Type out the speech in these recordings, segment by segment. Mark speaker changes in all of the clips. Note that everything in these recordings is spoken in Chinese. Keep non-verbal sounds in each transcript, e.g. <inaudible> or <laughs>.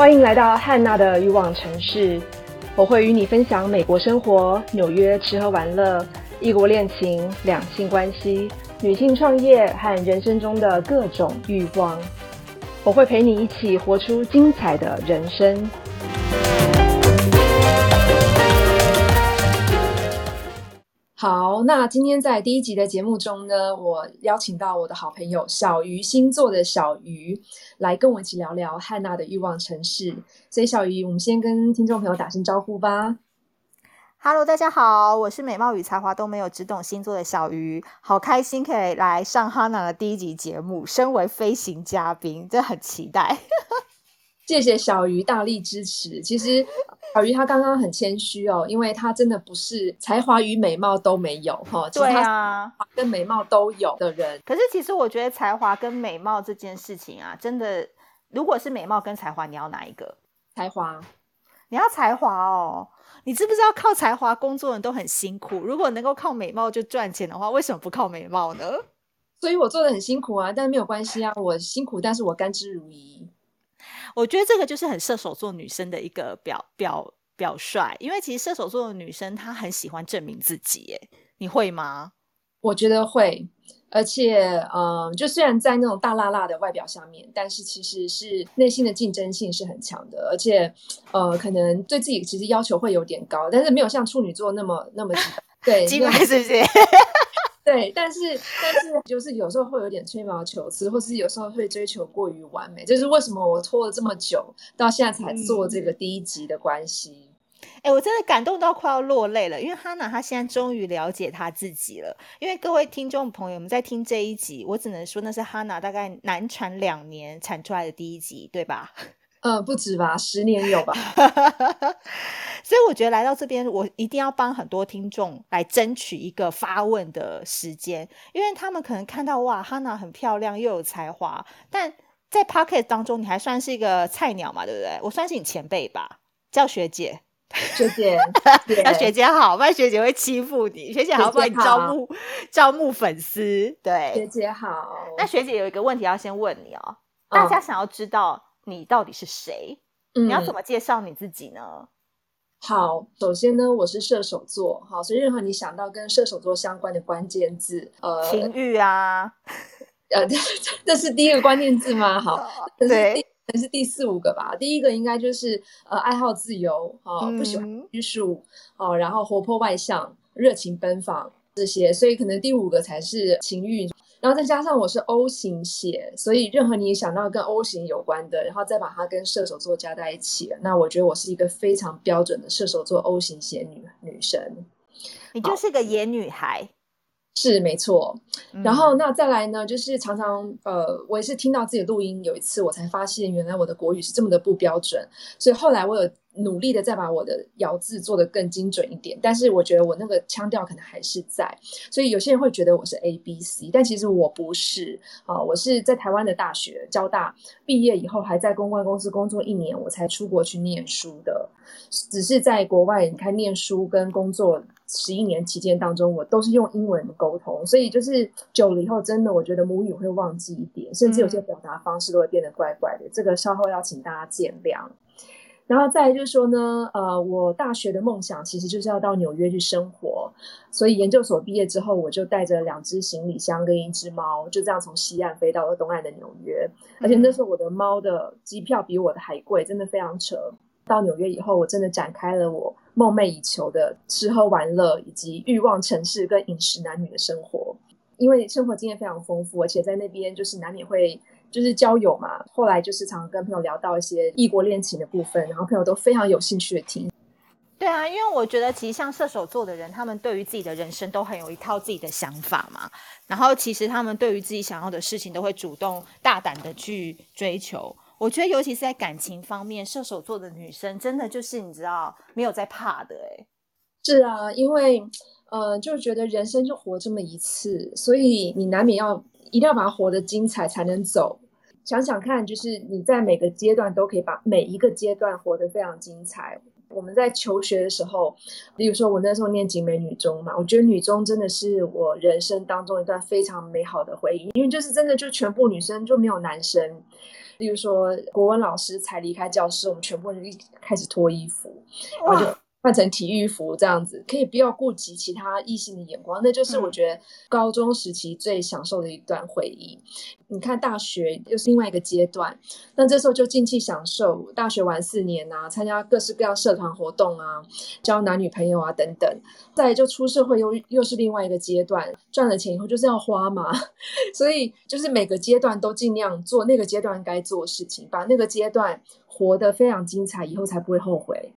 Speaker 1: 欢迎来到汉娜的欲望城市，我会与你分享美国生活、纽约吃喝玩乐、异国恋情、两性关系、女性创业和人生中的各种欲望。我会陪你一起活出精彩的人生。好，那今天在第一集的节目中呢，我邀请到我的好朋友小鱼星座的小鱼来跟我一起聊聊汉娜的欲望城市。所以，小鱼，我们先跟听众朋友打声招呼吧。
Speaker 2: Hello，大家好，我是美貌与才华都没有，只懂星座的小鱼，好开心可以来上哈娜的第一集节目，身为飞行嘉宾，真的很期待。
Speaker 1: 谢谢小鱼大力支持。其实小鱼他刚刚很谦虚哦，因为他真的不是才华与美貌都没有哈。
Speaker 2: 对啊，
Speaker 1: 跟美貌都有的人。
Speaker 2: 可是其实我觉得才华跟美貌这件事情啊，真的，如果是美貌跟才华，你要哪一个？
Speaker 1: 才华，
Speaker 2: 你要才华哦。你知不知道靠才华工作人都很辛苦？如果能够靠美貌就赚钱的话，为什么不靠美貌呢？
Speaker 1: 所以我做的很辛苦啊，但是没有关系啊，我辛苦，但是我甘之如饴。
Speaker 2: 我觉得这个就是很射手座女生的一个表表表率，因为其实射手座的女生她很喜欢证明自己，哎，你会吗？
Speaker 1: 我觉得会，而且，嗯，就虽然在那种大辣辣的外表下面，但是其实是内心的竞争性是很强的，而且，呃，可能对自己其实要求会有点高，但是没有像处女座那么那么对，<laughs>
Speaker 2: 基本是不是？<laughs>
Speaker 1: 对，但是但是就是有时候会有点吹毛求疵，或是有时候会追求过于完美，这是为什么我拖了这么久，到现在才做这个第一集的关系。
Speaker 2: 哎，我真的感动到快要落泪了，因为哈娜她现在终于了解她自己了。因为各位听众朋友们在听这一集，我只能说那是哈娜大概难产两年产出来的第一集，对吧？
Speaker 1: 嗯，不止吧，十年有吧。<laughs>
Speaker 2: 所以我觉得来到这边，我一定要帮很多听众来争取一个发问的时间，因为他们可能看到哇，哈娜很漂亮又有才华，但在 Pocket 当中，你还算是一个菜鸟嘛，对不对？我算是你前辈吧，叫学姐，
Speaker 1: 学姐，<laughs>
Speaker 2: 那学姐好，不然学姐会欺负你。学姐好，帮你招募 <laughs> 招募粉丝。对，
Speaker 1: 学姐好。
Speaker 2: 那学姐有一个问题要先问你哦，大家想要知道你到底是谁？你要怎么介绍你自己呢？
Speaker 1: 好，首先呢，我是射手座，好，所以任何你想到跟射手座相关的关键字，
Speaker 2: 呃，情欲啊，
Speaker 1: 呃，<laughs> 这是第一个关键字吗？好，
Speaker 2: 对，
Speaker 1: 可能是第四五个吧。第一个应该就是呃，爱好自由，好，不喜欢拘束，哦，然后活泼外向，热情奔放这些，所以可能第五个才是情欲。然后再加上我是 O 型血，所以任何你想到跟 O 型有关的，然后再把它跟射手座加在一起，那我觉得我是一个非常标准的射手座 O 型血女女生。
Speaker 2: 你就是个野女孩，
Speaker 1: 是没错。然后那再来呢，就是常常呃，我也是听到自己录音，有一次我才发现原来我的国语是这么的不标准，所以后来我有。努力的再把我的咬字做得更精准一点，但是我觉得我那个腔调可能还是在，所以有些人会觉得我是 A B C，但其实我不是啊，我是在台湾的大学交大毕业以后，还在公关公司工作一年，我才出国去念书的。只是在国外，你看念书跟工作十一年期间当中，我都是用英文沟通，所以就是久了以后，真的我觉得母语会忘记一点，甚至有些表达方式都会变得怪怪的。这个稍后要请大家见谅。然后再就是说呢，呃，我大学的梦想其实就是要到纽约去生活，所以研究所毕业之后，我就带着两只行李箱跟一只猫，就这样从西岸飞到了东岸的纽约。而且那时候我的猫的机票比我的还贵，真的非常扯。到纽约以后，我真的展开了我梦寐以求的吃喝玩乐以及欲望城市跟饮食男女的生活。因为生活经验非常丰富，而且在那边就是难免会。就是交友嘛，后来就是常常跟朋友聊到一些异国恋情的部分，然后朋友都非常有兴趣的听。
Speaker 2: 对啊，因为我觉得其实像射手座的人，他们对于自己的人生都很有一套自己的想法嘛。然后其实他们对于自己想要的事情，都会主动大胆的去追求。我觉得尤其是在感情方面，射手座的女生真的就是你知道没有在怕的哎。
Speaker 1: 是啊，因为呃，就觉得人生就活这么一次，所以你难免要。一定要把它活得精彩才能走。想想看，就是你在每个阶段都可以把每一个阶段活得非常精彩。我们在求学的时候，例如说我那时候念景美女中嘛，我觉得女中真的是我人生当中一段非常美好的回忆，因为就是真的就全部女生就没有男生。例如说国文老师才离开教室，我们全部人一开始脱衣服，然后就。换成体育服这样子，可以不要顾及其他异性的眼光，那就是我觉得高中时期最享受的一段回忆。你看大学又是另外一个阶段，那这时候就尽情享受大学玩四年啊，参加各式各样社团活动啊，交男女朋友啊等等。再就出社会又又是另外一个阶段，赚了钱以后就是要花嘛，<laughs> 所以就是每个阶段都尽量做那个阶段该做的事情，把那个阶段活得非常精彩，以后才不会后悔。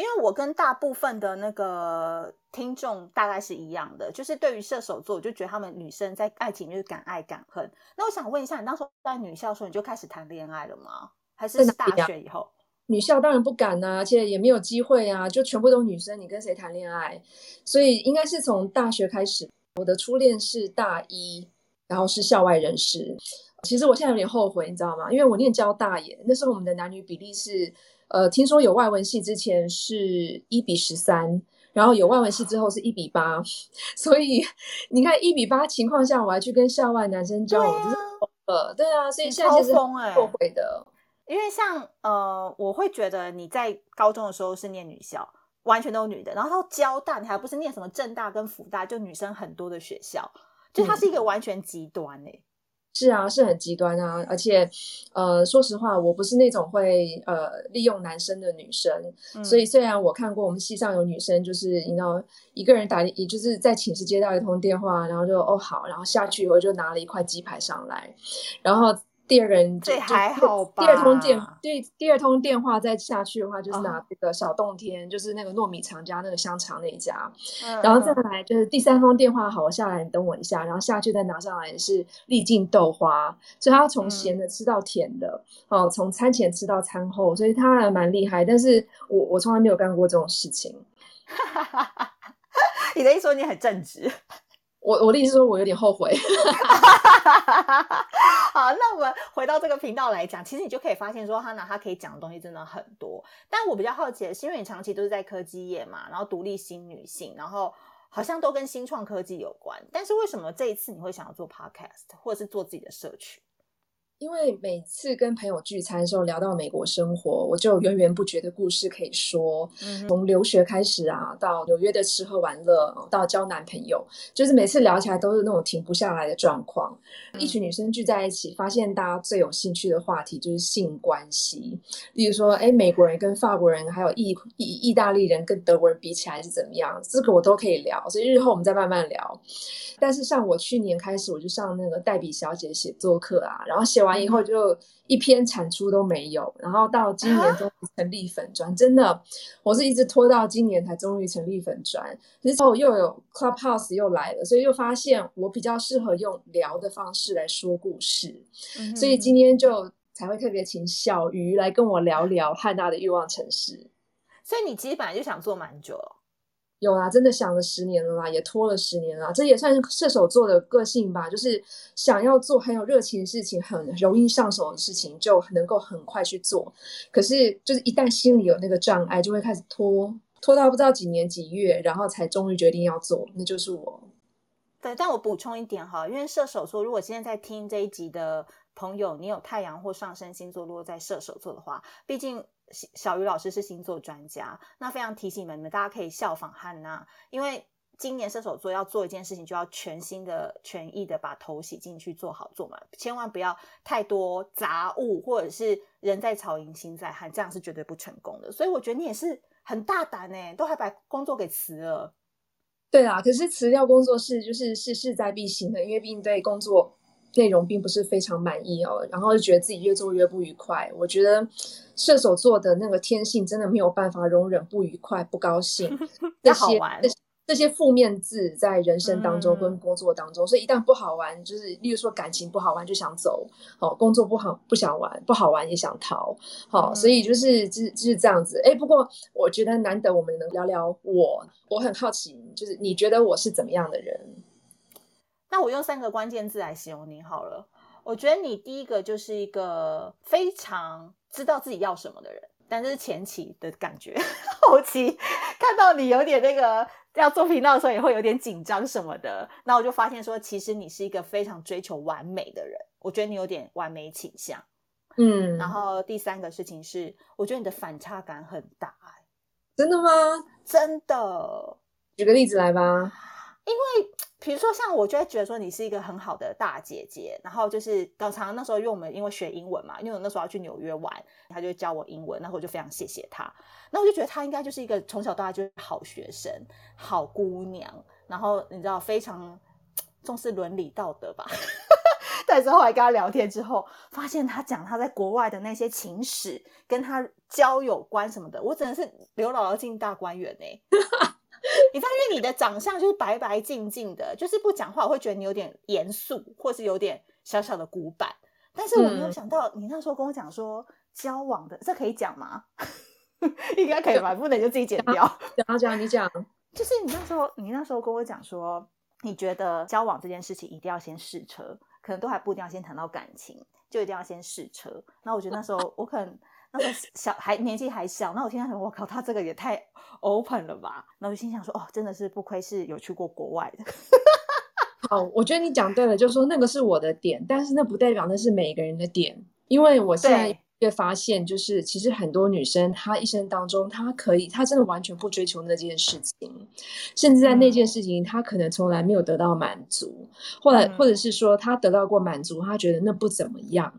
Speaker 2: 因为我跟大部分的那个听众大概是一样的，就是对于射手座，我就觉得他们女生在爱情就是敢爱敢恨。那我想问一下，你当时在女校的时候你就开始谈恋爱了吗？还是大学以后？
Speaker 1: 女校当然不敢啊，而且也没有机会啊，就全部都女生，你跟谁谈恋爱？所以应该是从大学开始。我的初恋是大一，然后是校外人士。其实我现在有点后悔，你知道吗？因为我念交大耶，那时候我们的男女比例是。呃，听说有外文系之前是一比十三，然后有外文系之后是一比八，<laughs> 所以你看一比八情况下，我还去跟校外男生交往，就是呃，对啊，所以现在其实后悔的。
Speaker 2: 因为像呃，我会觉得你在高中的时候是念女校，完全都是女的，然后到交大你还不是念什么正大跟福大，就女生很多的学校，就它是一个完全极端诶。
Speaker 1: 是啊，是很极端啊，而且，呃，说实话，我不是那种会呃利用男生的女生，所以虽然我看过我们系上有女生，就是你知道一个人打，也就是在寝室接到一通电话，然后就哦好，然后下去以后就拿了一块鸡排上来，然后。第二个人
Speaker 2: 这还好吧？
Speaker 1: 第二通电第第二通电话再下去的话，就是拿这个小洞天，就是那个糯米肠加那个香肠那一家，然后再来就是第三通电话，好，我下来，你等我一下，然后下去再拿上来是丽静豆花，所以他要从咸的吃到甜的，哦，从餐前吃到餐后，所以他还蛮厉害。但是我我从来没有干过这种事情。<laughs>
Speaker 2: 你的意思说你很正直？
Speaker 1: 我我的意思说，我有点后悔。<laughs>
Speaker 2: 好，那我们回到这个频道来讲，其实你就可以发现说，哈娜她可以讲的东西真的很多。但我比较好奇的是，因为你长期都是在科技业嘛，然后独立新女性，然后好像都跟新创科技有关。但是为什么这一次你会想要做 podcast，或者是做自己的社群？
Speaker 1: 因为每次跟朋友聚餐的时候聊到美国生活，我就源源不绝的故事可以说。嗯从留学开始啊，到纽约的吃喝玩乐，到交男朋友，就是每次聊起来都是那种停不下来的状况。一群女生聚在一起，发现大家最有兴趣的话题就是性关系。例如说，哎，美国人跟法国人，还有意意意大利人跟德国人比起来是怎么样？这个我都可以聊，所以日后我们再慢慢聊。但是像我去年开始，我就上那个黛比小姐写作课啊，然后写完。完以后就一篇产出都没有，然后到今年终于成立粉砖，真的，我是一直拖到今年才终于成立粉砖。之后又有 Clubhouse 又来了，所以又发现我比较适合用聊的方式来说故事，所以今天就才会特别请小鱼来跟我聊聊汉娜的欲望城市。
Speaker 2: 所以你其实本来就想做蛮久。
Speaker 1: 有啊，真的想了十年了啦，也拖了十年了。这也算是射手座的个性吧，就是想要做很有热情的事情，很容易上手的事情，就能够很快去做。可是，就是一旦心里有那个障碍，就会开始拖，拖到不知道几年几月，然后才终于决定要做。那就是我。
Speaker 2: 对，但我补充一点哈，因为射手座，如果今天在听这一集的朋友，你有太阳或上升星座落在射手座的话，毕竟。小鱼老师是星座专家，那非常提醒你们，大家可以效仿汉娜，因为今年射手座要做一件事情，就要全新的、全意的把头洗进去，做好做满，千万不要太多杂物，或者是人在曹营心在汉，这样是绝对不成功的。所以我觉得你也是很大胆呢，都还把工作给辞了。
Speaker 1: 对啊，可是辞掉工作是就是是势在必行的，因为毕竟对工作。内容并不是非常满意哦，然后就觉得自己越做越不愉快。我觉得射手座的那个天性真的没有办法容忍不愉快、不高兴 <laughs> 这些这些负面字在人生当中跟工作当中，所以一旦不好玩，就是例如说感情不好玩就想走，哦，工作不好不想玩，不好玩也想逃，好，所以就是就是就是这样子。哎，不过我觉得难得我们能聊聊我，我很好奇，就是你觉得我是怎么样的人？
Speaker 2: 那我用三个关键字来形容你好了。我觉得你第一个就是一个非常知道自己要什么的人，但这是前期的感觉，<laughs> 后期看到你有点那个要做频道的时候，也会有点紧张什么的。那我就发现说，其实你是一个非常追求完美的人，我觉得你有点完美倾向。
Speaker 1: 嗯，
Speaker 2: 然后第三个事情是，我觉得你的反差感很大。
Speaker 1: 真的吗？
Speaker 2: 真的，
Speaker 1: 举个例子来吧。
Speaker 2: 因为比如说，像我就会觉得说你是一个很好的大姐姐，然后就是常常那时候因为我们因为学英文嘛，因为我那时候要去纽约玩，他就教我英文，然后我就非常谢谢他。那我就觉得他应该就是一个从小到大就是好学生、好姑娘，然后你知道非常重视伦理道德吧。<laughs> 但是后来跟他聊天之后，发现他讲他在国外的那些情史，跟他交友观什么的，我真的是刘姥姥进大观园呢。你发现你的长相就是白白净净的，就是不讲话，我会觉得你有点严肃，或是有点小小的古板。但是我没有想到，你那时候跟我讲说交往的，这可以讲吗？<laughs> 应该可以吧？不能就自己剪掉。
Speaker 1: 讲讲，你讲。<laughs>
Speaker 2: 就是你那时候，你那时候跟我讲说，你觉得交往这件事情一定要先试车，可能都还不一定要先谈到感情，就一定要先试车。那我觉得那时候我可能。那时候小还年纪还小，那我听他说，我靠，他这个也太 open 了吧？那我心想说，哦，真的是不愧是有去过国外的。<laughs>
Speaker 1: 好，我觉得你讲对了，就是说那个是我的点，但是那不代表那是每个人的点，因为我现在。会发现，就是其实很多女生，她一生当中，她可以，她真的完全不追求那件事情，甚至在那件事情，她可能从来没有得到满足，或者或者是说，她得到过满足，她觉得那不怎么样，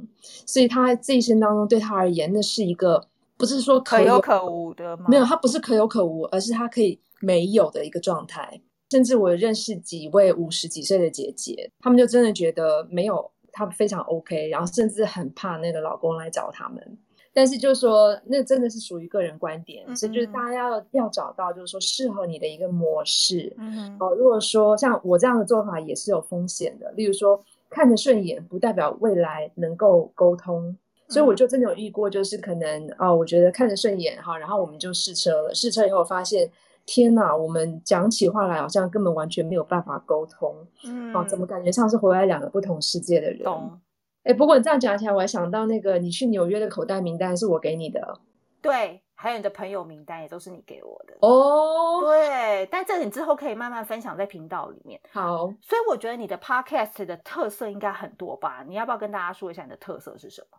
Speaker 1: 所以她这一生当中，对她而言，那是一个不是说
Speaker 2: 可有可无的吗？
Speaker 1: 没有，她不是可有可无，而是她可以没有的一个状态。甚至我认识几位五十几岁的姐姐，她们就真的觉得没有。他们非常 OK，然后甚至很怕那个老公来找他们，但是就是说，那真的是属于个人观点，所以就是大家要要找到就是说适合你的一个模式。嗯哦，如果说像我这样的做法也是有风险的，例如说看着顺眼不代表未来能够沟通，所以我就真的有遇过，就是可能哦，我觉得看着顺眼哈，然后我们就试车了，试车以后发现。天哪，我们讲起话来好像根本完全没有办法沟通，嗯，哦，怎么感觉像是回来两个不同世界的人？
Speaker 2: 懂？
Speaker 1: 哎，不过你这样讲起来，我还想到那个你去纽约的口袋名单是我给你的，
Speaker 2: 对，还有你的朋友名单也都是你给我的
Speaker 1: 哦，
Speaker 2: 对，但这你之后可以慢慢分享在频道里面。
Speaker 1: 好，
Speaker 2: 所以我觉得你的 podcast 的特色应该很多吧？你要不要跟大家说一下你的特色是什么？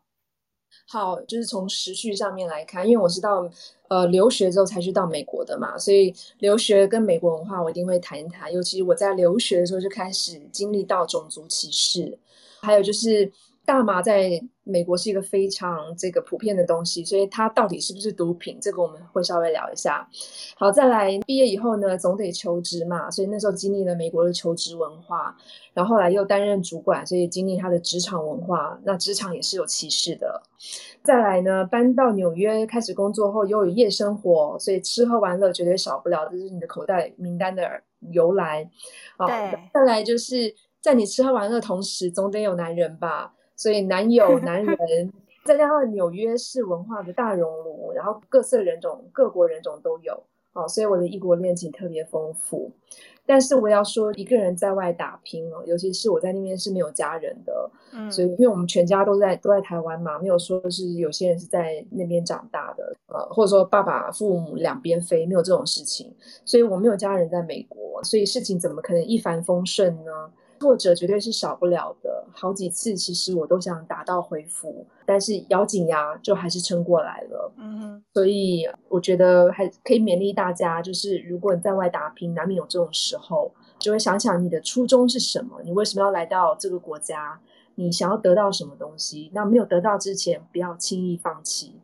Speaker 1: 好，就是从时序上面来看，因为我是到呃留学之后才去到美国的嘛，所以留学跟美国文化我一定会谈一谈。尤其我在留学的时候就开始经历到种族歧视，还有就是。大麻在美国是一个非常这个普遍的东西，所以它到底是不是毒品，这个我们会稍微聊一下。好，再来毕业以后呢，总得求职嘛，所以那时候经历了美国的求职文化，然后后来又担任主管，所以经历他的职场文化，那职场也是有歧视的。再来呢，搬到纽约开始工作后，又有夜生活，所以吃喝玩乐绝对少不了，这是你的口袋名单的由来。
Speaker 2: 好，
Speaker 1: 再来就是在你吃喝玩乐同时，总得有男人吧。所以男友、男人，再加上纽约市文化的大熔炉，然后各色人种、各国人种都有，哦，所以我的异国恋情特别丰富。但是我要说，一个人在外打拼哦，尤其是我在那边是没有家人的，嗯，所以因为我们全家都在都在台湾嘛，没有说是有些人是在那边长大的，呃，或者说爸爸父母两边飞，没有这种事情，所以我没有家人在美国，所以事情怎么可能一帆风顺呢？挫折绝对是少不了的，好几次其实我都想打道回府，但是咬紧牙就还是撑过来了。嗯哼，所以我觉得还可以勉励大家，就是如果你在外打拼，难免有这种时候，就会想想你的初衷是什么，你为什么要来到这个国家，你想要得到什么东西？那没有得到之前，不要轻易放弃。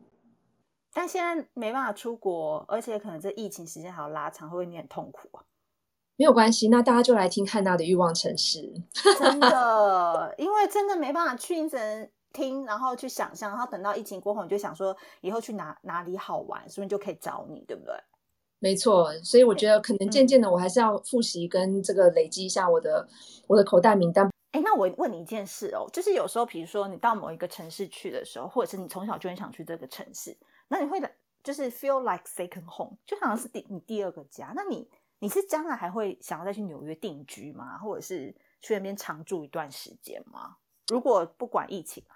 Speaker 2: 但现在没办法出国，而且可能这疫情时间还要拉长，会不会你很痛苦啊？
Speaker 1: 没有关系，那大家就来听汉娜的欲望城市。
Speaker 2: 真的，<laughs> 因为真的没办法去，你只能听，然后去想象，然后等到疫情过后，你就想说以后去哪哪里好玩，是不是就可以找你，对不对？
Speaker 1: 没错，所以我觉得可能渐渐的，我还是要复习跟这个累积一下我的我的口袋名单。
Speaker 2: 哎，那我问你一件事哦，就是有时候，比如说你到某一个城市去的时候，或者是你从小就很想去这个城市，那你会就是 feel like second home，就好像是第你第二个家，那你。你是将来还会想要再去纽约定居吗？或者是去那边常住一段时间吗？如果不管疫情啊，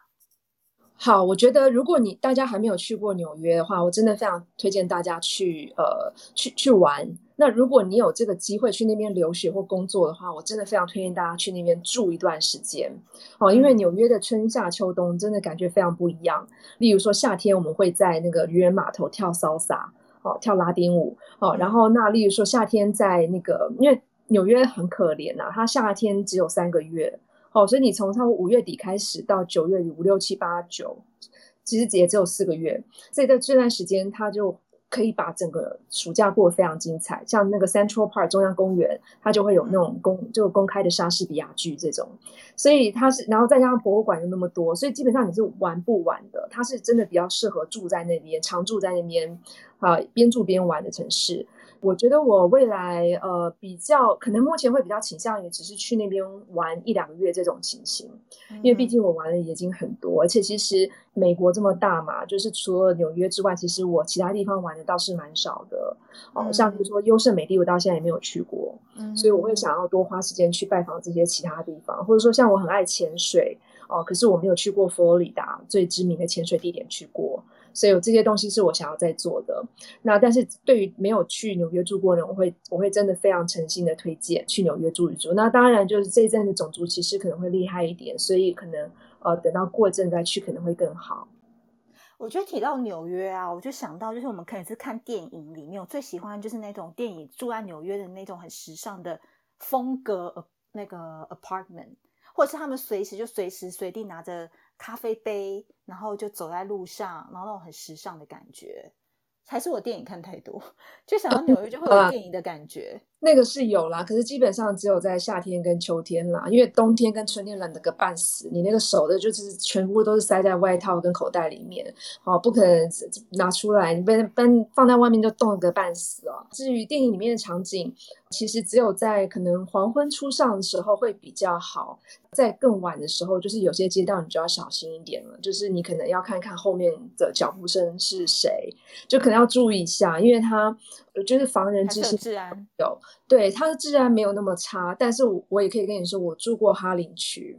Speaker 1: 好，我觉得如果你大家还没有去过纽约的话，我真的非常推荐大家去呃去去玩。那如果你有这个机会去那边留学或工作的话，我真的非常推荐大家去那边住一段时间哦，因为纽约的春夏秋冬真的感觉非常不一样。例如说夏天我们会在那个渔人码头跳骚洒哦，跳拉丁舞哦，然后那例如说夏天在那个，因为纽约很可怜呐，它夏天只有三个月。哦，所以你从差不多五月底开始到九月底五六七八九，其实也只有四个月。所以在这段时间，他就可以把整个暑假过得非常精彩。像那个 Central Park 中央公园，它就会有那种公就公开的莎士比亚剧这种。所以它是，然后再加上博物馆又那么多，所以基本上你是玩不完的。它是真的比较适合住在那边，常住在那边啊，边住边玩的城市。我觉得我未来呃比较可能目前会比较倾向于只是去那边玩一两个月这种情形，因为毕竟我玩的已经很多，而且其实美国这么大嘛，就是除了纽约之外，其实我其他地方玩的倒是蛮少的哦。像比如说优胜美地，我到现在也没有去过，所以我会想要多花时间去拜访这些其他地方，或者说像我很爱潜水哦，可是我没有去过佛罗里达最知名的潜水地点去过。所以有这些东西是我想要在做的。那但是对于没有去纽约住过的人，我会我会真的非常诚心的推荐去纽约住一住。那当然就是这一阵的种族歧视可能会厉害一点，所以可能呃等到过阵再去可能会更好。
Speaker 2: 我觉得提到纽约啊，我就想到就是我们可能是看电影里面，我最喜欢就是那种电影住在纽约的那种很时尚的风格那个 apartment，或者是他们随时就随时随地拿着。咖啡杯，然后就走在路上，然后那种很时尚的感觉，还是我电影看太多，就想到 <laughs> 纽约就会有电影的感觉。
Speaker 1: 那个是有啦，可是基本上只有在夏天跟秋天啦，因为冬天跟春天冷得个半死，你那个手的就是全部都是塞在外套跟口袋里面，哦，不可能拿出来，你被被放在外面就冻个半死哦。至于电影里面的场景，其实只有在可能黄昏初上的时候会比较好，在更晚的时候，就是有些街道你就要小心一点了，就是你可能要看看后面的脚步声是谁，就可能要注意一下，因为他就是防人之心
Speaker 2: 自然
Speaker 1: 有。对它的治安没有那么差，但是我我也可以跟你说，我住过哈林区，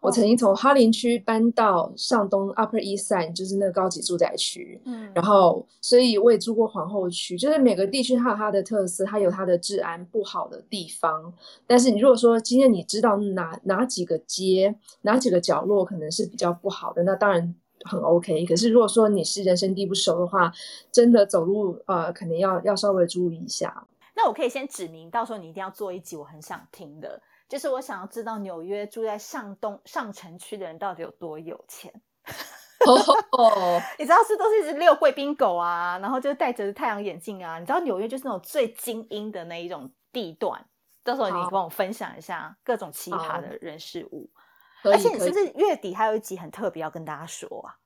Speaker 1: 我曾经从哈林区搬到上东 Upper East Side，就是那个高级住宅区，嗯，然后所以我也住过皇后区，就是每个地区它有它的特色，它有它的治安不好的地方，但是你如果说今天你知道哪哪几个街、哪几个角落可能是比较不好的，那当然很 OK。可是如果说你是人生地不熟的话，真的走路呃，可能要要稍微注意一下。
Speaker 2: 那我可以先指明，到时候你一定要做一集，我很想听的，就是我想要知道纽约住在上东上城区的人到底有多有钱。哦，<laughs> 你知道是都是一只遛贵宾狗啊，然后就戴着太阳眼镜啊。你知道纽约就是那种最精英的那一种地段，到时候你帮我分享一下各种奇葩的人事物。而且你是不是月底还有一集很特别要跟大家说啊？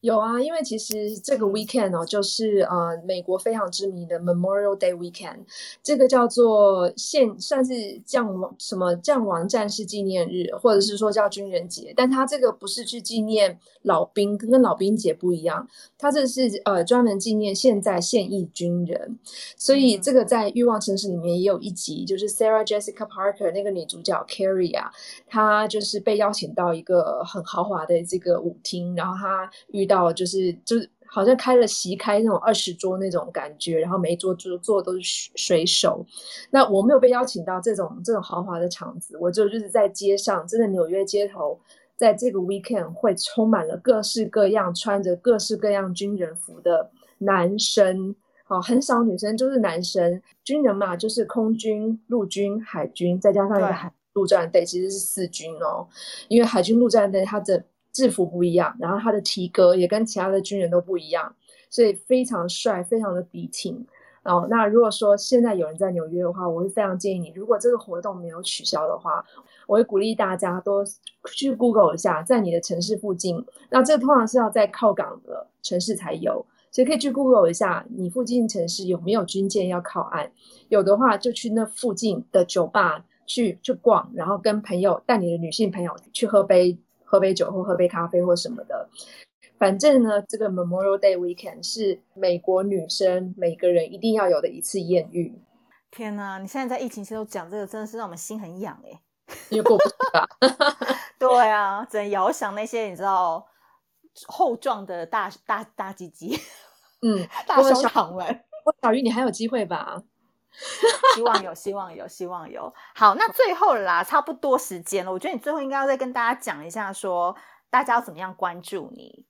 Speaker 1: 有啊，因为其实这个 weekend 哦，就是呃美国非常知名的 Memorial Day weekend，这个叫做现算是将亡什么将亡战士纪念日，或者是说叫军人节，但它这个不是去纪念老兵，跟老兵节不一样，它这是呃专门纪念现在现役军人，所以这个在欲望城市里面也有一集，就是 Sarah Jessica Parker 那个女主角 Carrie 啊，她就是被邀请到一个很豪华的这个舞厅，然后她与到就是就是好像开了席开那种二十桌那种感觉，然后每一桌桌坐都是水手。那我没有被邀请到这种这种豪华的场子，我就就是在街上，真的纽约街头，在这个 weekend 会充满了各式各样穿着各式各样军人服的男生，哦，很少女生，就是男生。军人嘛，就是空军、陆军、海军，再加上一个海陆战队，其实是四军哦。因为海军陆战队它的制服不一样，然后他的体格也跟其他的军人都不一样，所以非常帅，非常的笔挺。哦，那如果说现在有人在纽约的话，我会非常建议你，如果这个活动没有取消的话，我会鼓励大家都去 Google 一下，在你的城市附近。那这通常是要在靠港的城市才有，所以可以去 Google 一下，你附近城市有没有军舰要靠岸？有的话，就去那附近的酒吧去去逛，然后跟朋友带你的女性朋友去喝杯。喝杯酒或喝杯咖啡或什么的，反正呢，这个 Memorial Day Weekend 是美国女生每个人一定要有的一次艳遇。
Speaker 2: 天哪，你现在在疫情期间讲这个，真的是让我们心很痒哎。
Speaker 1: 因为过不去啊。<laughs>
Speaker 2: 对啊，只能遥想那些你知道厚壮的大大大鸡鸡，
Speaker 1: 嗯，<laughs>
Speaker 2: 大胸膛们。
Speaker 1: 小鱼，你还有机会吧？<laughs>
Speaker 2: 希望有，希望有，希望有。好，那最后啦，差不多时间了。我觉得你最后应该要再跟大家讲一下，说大家要怎么样关注你。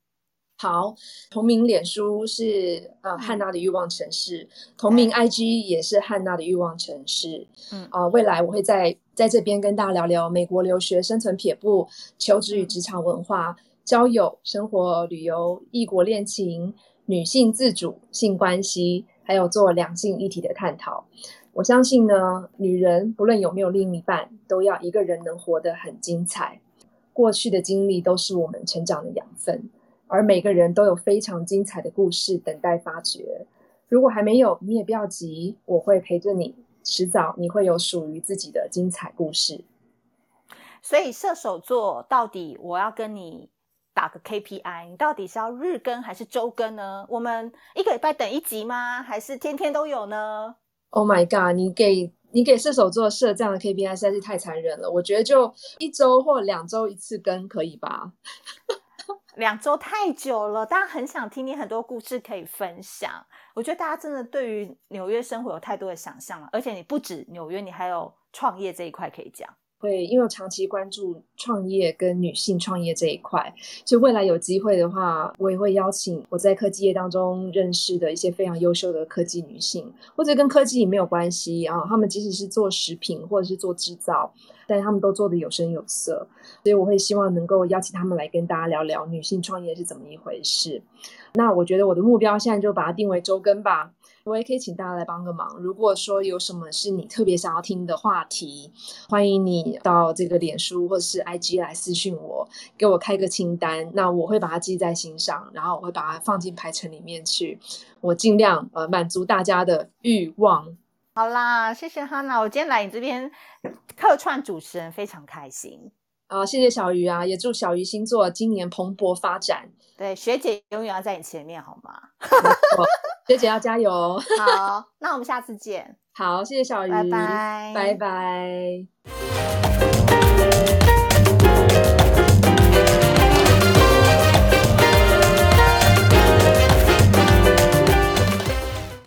Speaker 1: 好，同名脸书是呃汉娜的欲望城市，同名 IG 也是汉娜的欲望城市。嗯啊，未来我会在在这边跟大家聊聊美国留学、生存撇步、求职与职场文化、交友、生活、旅游、异国恋情、女性自主、性关系。还有做两性议题的探讨，我相信呢，女人不论有没有另一半，都要一个人能活得很精彩。过去的经历都是我们成长的养分，而每个人都有非常精彩的故事等待发掘。如果还没有，你也不要急，我会陪着你，迟早你会有属于自己的精彩故事。
Speaker 2: 所以射手座到底我要跟你。打个 KPI，你到底是要日更还是周更呢？我们一个礼拜等一集吗？还是天天都有呢
Speaker 1: ？Oh my god！你给你给射手座设这样的 KPI 实在是太残忍了。我觉得就一周或两周一次更可以吧？<laughs>
Speaker 2: 两周太久了，大家很想听你很多故事可以分享。我觉得大家真的对于纽约生活有太多的想象了，而且你不止纽约，你还有创业这一块可以讲。
Speaker 1: 会，因为我长期关注创业跟女性创业这一块，所以未来有机会的话，我也会邀请我在科技业当中认识的一些非常优秀的科技女性，或者跟科技也没有关系啊，他们即使是做食品或者是做制造，但他们都做的有声有色，所以我会希望能够邀请他们来跟大家聊聊女性创业是怎么一回事。那我觉得我的目标现在就把它定为周更吧。我也可以请大家来帮个忙。如果说有什么是你特别想要听的话题，欢迎你到这个脸书或者是 IG 来私讯我，给我开个清单，那我会把它记在心上，然后我会把它放进排程里面去。我尽量呃满足大家的欲望。
Speaker 2: 好啦，谢谢哈娜，我今天来你这边客串主持人，非常开心。
Speaker 1: 啊，谢谢小鱼啊，也祝小鱼星座今年蓬勃发展。
Speaker 2: 对，学姐永远要在你前面，好吗？<laughs>
Speaker 1: 学姐要加油。
Speaker 2: 好，那我们下次见。
Speaker 1: 好，谢谢小鱼，
Speaker 2: 拜拜，
Speaker 1: 拜拜。